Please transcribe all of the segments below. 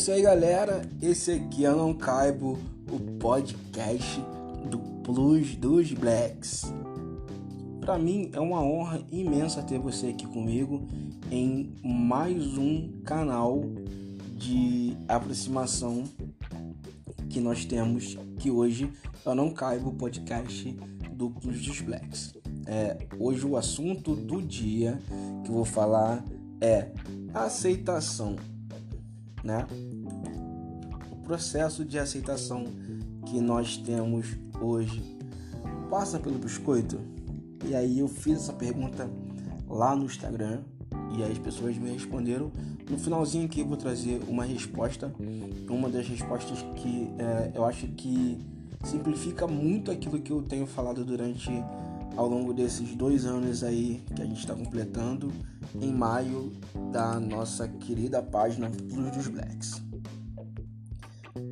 isso aí, galera. Esse aqui é Não Caibo, o podcast do Plus dos Blacks. Para mim é uma honra imensa ter você aqui comigo em mais um canal de aproximação que nós temos, que hoje eu não caibo o podcast do Plus dos Blacks. É, hoje o assunto do dia que eu vou falar é aceitação né? Processo de aceitação que nós temos hoje passa pelo biscoito? E aí eu fiz essa pergunta lá no Instagram e aí as pessoas me responderam. No finalzinho aqui eu vou trazer uma resposta, uma das respostas que é, eu acho que simplifica muito aquilo que eu tenho falado durante ao longo desses dois anos aí que a gente está completando em maio da nossa querida página Plus dos Blacks.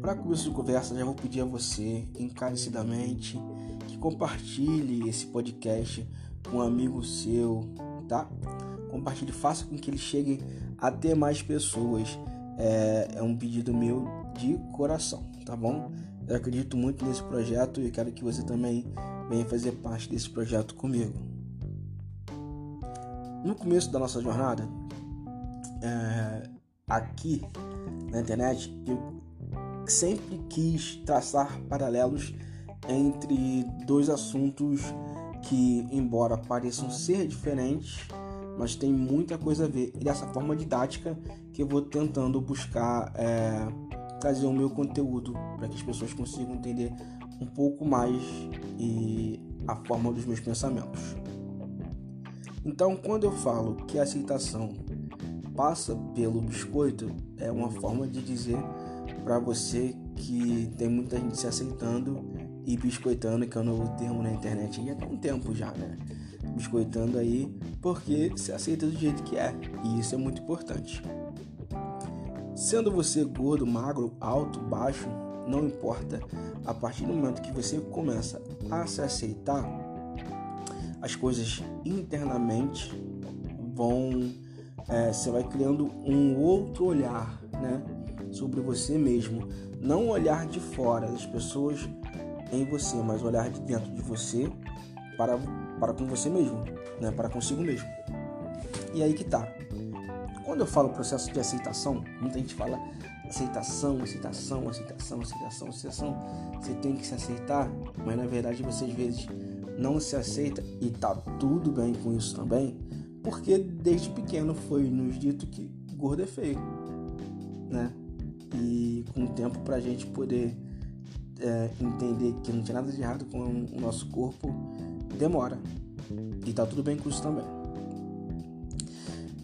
Para começo de conversa, já vou pedir a você encarecidamente que compartilhe esse podcast com um amigo seu, tá? Compartilhe, faça com que ele chegue até mais pessoas. É, é um pedido meu de coração, tá bom? Eu acredito muito nesse projeto e quero que você também venha fazer parte desse projeto comigo. No começo da nossa jornada, é, aqui na internet, eu sempre quis traçar paralelos entre dois assuntos que, embora pareçam ser diferentes, mas tem muita coisa a ver. E dessa forma didática que eu vou tentando buscar é, trazer o meu conteúdo para que as pessoas consigam entender um pouco mais e a forma dos meus pensamentos. Então, quando eu falo que a aceitação passa pelo biscoito, é uma forma de dizer para você que tem muita gente se aceitando e biscoitando, que é um novo termo na internet e há um tempo já, né? Biscoitando aí porque se aceita do jeito que é, e isso é muito importante. Sendo você gordo, magro, alto, baixo, não importa. A partir do momento que você começa a se aceitar, as coisas internamente vão. É, você vai criando um outro olhar né, sobre você mesmo. Não olhar de fora das pessoas em você, mas olhar de dentro de você para, para com você mesmo, né, para consigo mesmo. E aí que tá. Quando eu falo processo de aceitação, muita gente fala aceitação, aceitação, aceitação, aceitação, aceitação. Você tem que se aceitar, mas na verdade você às vezes não se aceita e tá tudo bem com isso também, porque desde pequeno foi nos dito que gordo é feio, né? E com o tempo pra gente poder é, entender que não tem nada de errado com o nosso corpo, demora. E tá tudo bem com isso também.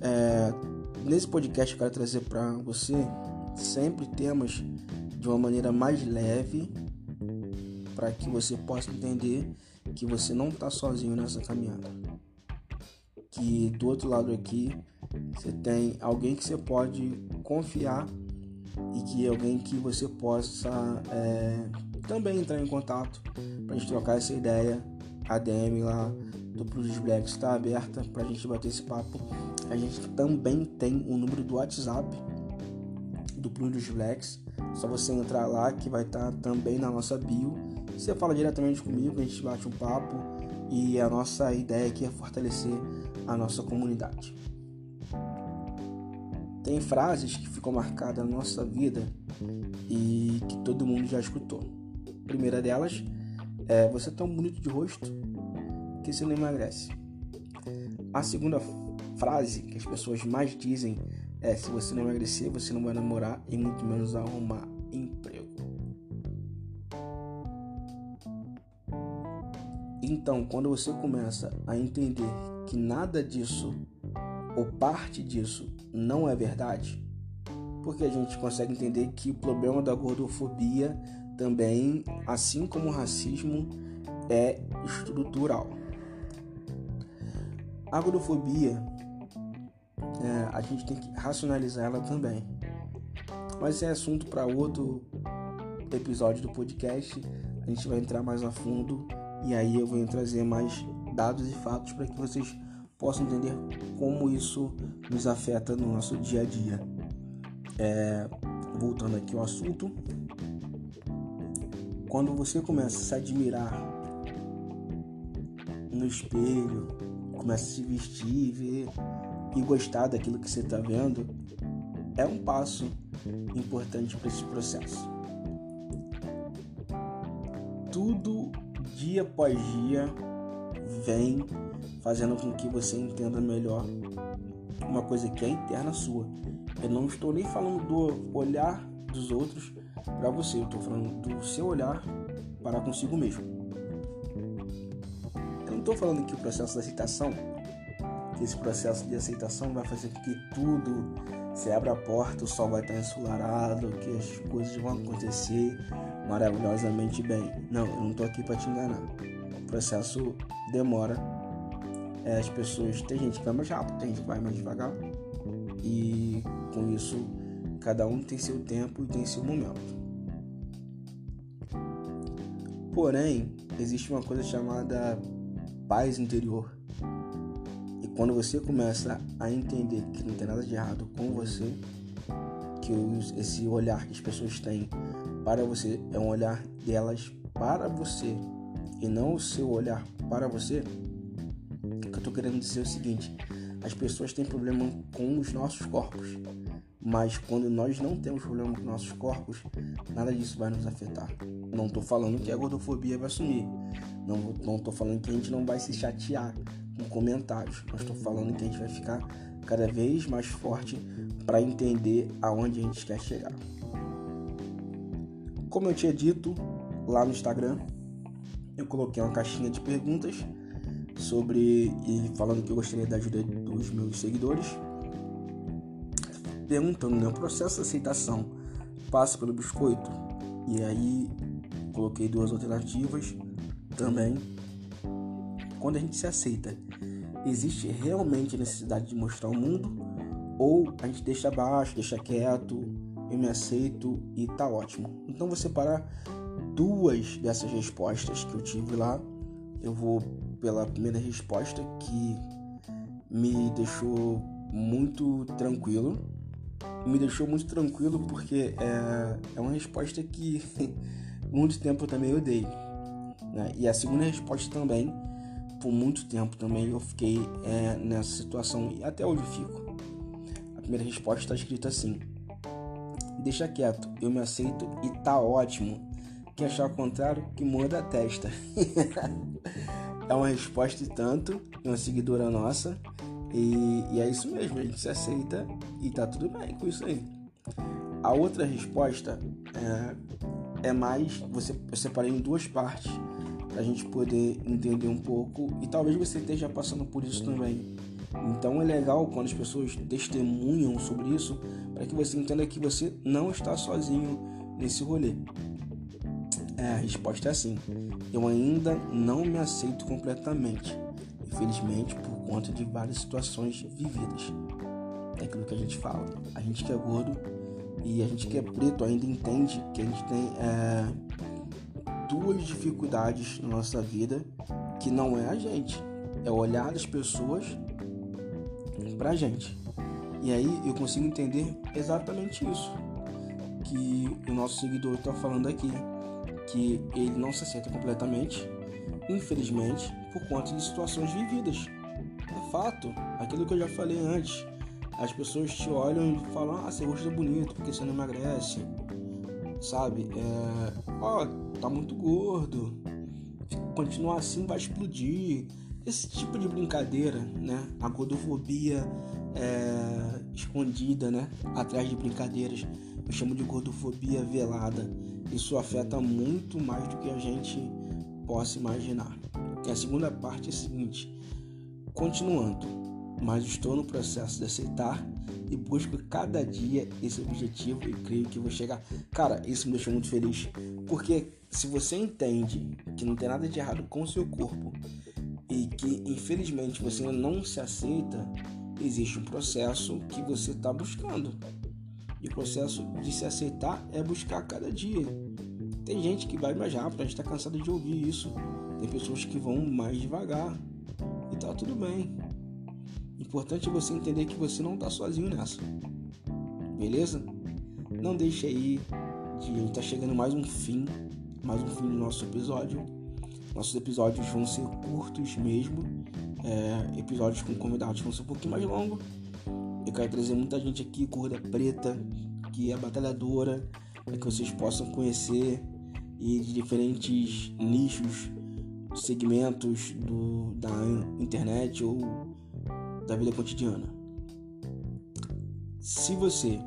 É, nesse podcast eu quero trazer para você sempre temas de uma maneira mais leve para que você possa entender que você não está sozinho nessa caminhada. Que do outro lado aqui você tem alguém que você pode confiar e que alguém que você possa é, também entrar em contato para a gente trocar essa ideia. A DM lá do Plus Black está aberta para a gente bater esse papo. A gente também tem o número do WhatsApp do Plus Blacks. Só você entrar lá que vai estar tá também na nossa bio. Você fala diretamente comigo, a gente bate um papo e a nossa ideia aqui é fortalecer a nossa comunidade. Tem frases que ficam marcadas na nossa vida e que todo mundo já escutou. A primeira delas é você é tão bonito de rosto que você não emagrece. A segunda frase que as pessoas mais dizem é, se você não emagrecer, você não vai namorar e muito menos arrumar emprego. Então, quando você começa a entender que nada disso ou parte disso não é verdade, porque a gente consegue entender que o problema da gordofobia também, assim como o racismo, é estrutural. A gordofobia é, a gente tem que racionalizar ela também. Mas esse é assunto para outro episódio do podcast. A gente vai entrar mais a fundo e aí eu vou trazer mais dados e fatos para que vocês possam entender como isso nos afeta no nosso dia a dia. É, voltando aqui ao assunto, quando você começa a se admirar no espelho, começa a se vestir, ver e gostar daquilo que você está vendo, é um passo importante para esse processo. Tudo dia após dia vem fazendo com que você entenda melhor uma coisa que é interna sua. Eu não estou nem falando do olhar dos outros para você, eu estou falando do seu olhar para consigo mesmo. Eu não estou falando que o processo de aceitação, que esse processo de aceitação vai fazer com que tudo se abra a porta, o sol vai estar ensolarado, que as coisas vão acontecer maravilhosamente bem. Não, eu não estou aqui para te enganar. O processo demora. É, as pessoas, tem gente que vai mais rápido, tem gente que vai mais devagar. E com isso, cada um tem seu tempo e tem seu momento. Porém, existe uma coisa chamada paz interior. E quando você começa a entender que não tem nada de errado com você, que esse olhar que as pessoas têm para você é um olhar delas para você e não o seu olhar para você, o que eu estou querendo dizer é o seguinte: as pessoas têm problema com os nossos corpos, mas quando nós não temos problema com nossos corpos, nada disso vai nos afetar. Não estou falando que a gordofobia vai sumir, não estou falando que a gente não vai se chatear com comentários, mas estou falando que a gente vai ficar cada vez mais forte para entender aonde a gente quer chegar. Como eu tinha dito lá no Instagram, eu coloquei uma caixinha de perguntas sobre e falando que eu gostaria da ajuda dos meus seguidores, perguntando, né, o processo de aceitação passa pelo biscoito? E aí coloquei duas alternativas também. Quando a gente se aceita, existe realmente necessidade de mostrar o mundo ou a gente deixa abaixo, deixa quieto, eu me aceito e tá ótimo. Então vou separar duas dessas respostas que eu tive lá. Eu vou pela primeira resposta que me deixou muito tranquilo. Me deixou muito tranquilo porque é, é uma resposta que muito tempo eu também dei. Né? E a segunda resposta também, por muito tempo também eu fiquei é, nessa situação e até hoje fico. A primeira resposta está escrita assim: Deixa quieto, eu me aceito e tá ótimo. Quem achar o contrário, que muda a testa. é uma resposta e tanto, uma seguidora nossa. E, e, é isso mesmo, a gente se aceita e tá tudo bem com isso aí. A outra resposta é, é mais. Você, eu separei em duas partes a gente poder entender um pouco e talvez você esteja passando por isso também. Então é legal quando as pessoas testemunham sobre isso para que você entenda que você não está sozinho nesse rolê. É, a resposta é assim: eu ainda não me aceito completamente, infelizmente por conta de várias situações vividas. É aquilo que a gente fala. A gente que é gordo e a gente que é preto ainda entende que a gente tem é, duas dificuldades na nossa vida que não é a gente, é olhar das pessoas pra gente. E aí eu consigo entender exatamente isso que o nosso seguidor está falando aqui, que ele não se aceita completamente, infelizmente, por conta de situações vividas. É fato, aquilo que eu já falei antes. As pessoas te olham e falam: Ah, seu rosto é bonito porque você não emagrece. Sabe? É, ó, tá muito gordo. Continuar assim vai explodir esse tipo de brincadeira, né? A gordofobia é, escondida, né? Atrás de brincadeiras, eu chamo de gordofobia velada. Isso afeta muito mais do que a gente possa imaginar. E a segunda parte é a seguinte: continuando, mas estou no processo de aceitar e busco cada dia esse objetivo e creio que vou chegar. Cara, isso me deixou muito feliz, porque se você entende que não tem nada de errado com o seu corpo e que infelizmente você não se aceita, existe um processo que você está buscando. E o processo de se aceitar é buscar cada dia. Tem gente que vai mais rápido, a gente está cansado de ouvir isso. Tem pessoas que vão mais devagar. E tá tudo bem. Importante é você entender que você não está sozinho nessa. Beleza? não deixe aí de. Tá chegando mais um fim, mais um fim do nosso episódio. Nossos episódios vão ser curtos mesmo. É, episódios com convidados vão ser um pouquinho mais longos. Eu quero trazer muita gente aqui, corda preta, que é batalhadora, para que vocês possam conhecer e de diferentes nichos, segmentos do, da internet ou da vida cotidiana. Se você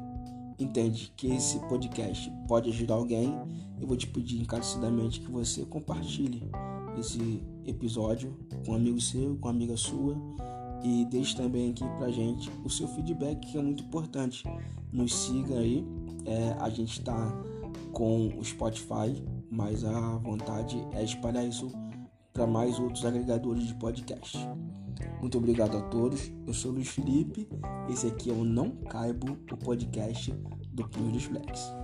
entende que esse podcast pode ajudar alguém, eu vou te pedir encarecidamente que você compartilhe esse episódio com um amigo seu, com uma amiga sua e deixe também aqui pra gente o seu feedback que é muito importante. Nos siga aí, é, a gente está com o Spotify, mas a vontade é espalhar isso para mais outros agregadores de podcast. Muito obrigado a todos. Eu sou o Luiz Felipe. Esse aqui é o Não Caibo, o podcast do Punho dos.